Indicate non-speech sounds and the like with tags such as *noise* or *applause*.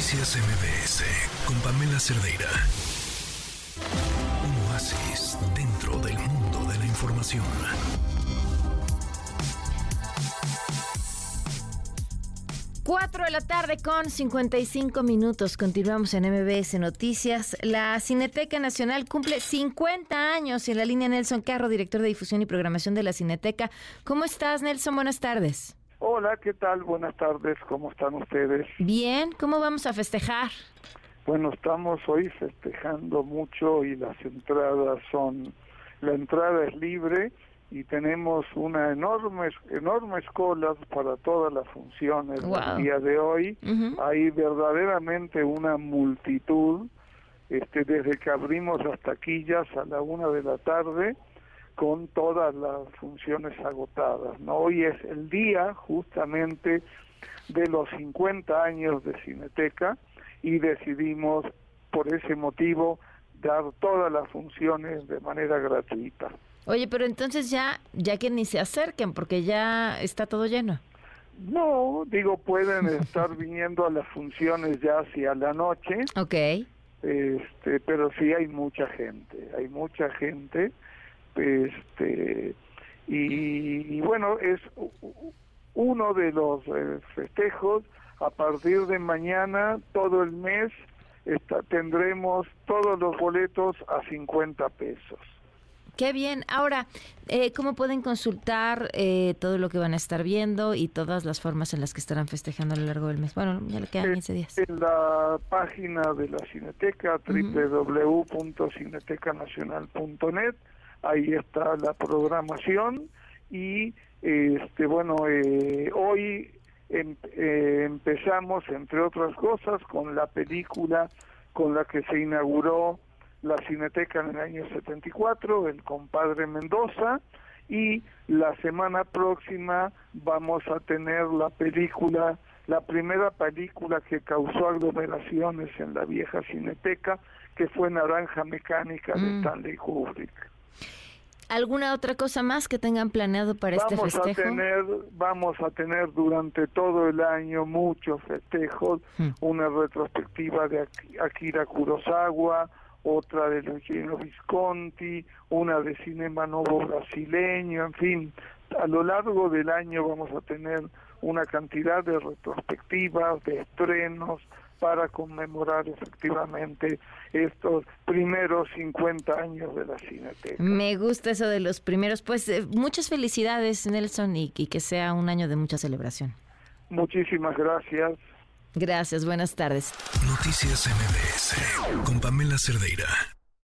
Noticias MBS con Pamela Cerdeira. Un oasis dentro del mundo de la información. Cuatro de la tarde con 55 minutos. Continuamos en MBS Noticias. La Cineteca Nacional cumple 50 años y en la línea Nelson Carro, director de difusión y programación de la Cineteca. ¿Cómo estás, Nelson? Buenas tardes. Hola, ¿qué tal? Buenas tardes, ¿cómo están ustedes? Bien, ¿cómo vamos a festejar? Bueno, estamos hoy festejando mucho y las entradas son, la entrada es libre y tenemos una enorme, enormes colas para todas las funciones del día de hoy. Hay verdaderamente una multitud, este, desde que abrimos las taquillas a la una de la tarde, con todas las funciones agotadas. ¿no? Hoy es el día justamente de los 50 años de Cineteca y decidimos por ese motivo dar todas las funciones de manera gratuita. Oye, pero entonces ya, ya que ni se acerquen porque ya está todo lleno. No, digo, pueden *laughs* estar viniendo a las funciones ya hacia la noche. Ok. Este, pero sí hay mucha gente, hay mucha gente este y, bueno es uno de los eh, festejos a partir de mañana todo el mes está, tendremos todos los boletos a 50 pesos Qué bien. Ahora, eh, ¿cómo pueden consultar eh, todo lo que van a estar viendo y todas las formas en las que estarán festejando a lo largo del mes? Bueno, ya le quedan 15 días. En la página de la Cineteca, www.cinetecanacional.net, ahí está la programación y este bueno eh, hoy em, eh, empezamos entre otras cosas con la película con la que se inauguró la Cineteca en el año 74 el compadre Mendoza y la semana próxima vamos a tener la película la primera película que causó aglomeraciones en la vieja Cineteca que fue Naranja Mecánica de mm. Stanley Kubrick ¿Alguna otra cosa más que tengan planeado para este festejo? A tener, vamos a tener durante todo el año muchos festejos, hmm. una retrospectiva de Akira Kurosawa, otra de Luciano Visconti, una de Cinema Novo brasileño, en fin, a lo largo del año vamos a tener una cantidad de retrospectivas, de estrenos, para conmemorar efectivamente estos primeros 50 años de la Cineteca. Me gusta eso de los primeros. Pues eh, muchas felicidades, Nelson, y, y que sea un año de mucha celebración. Muchísimas gracias. Gracias, buenas tardes. Noticias MBS con Pamela Cerdeira.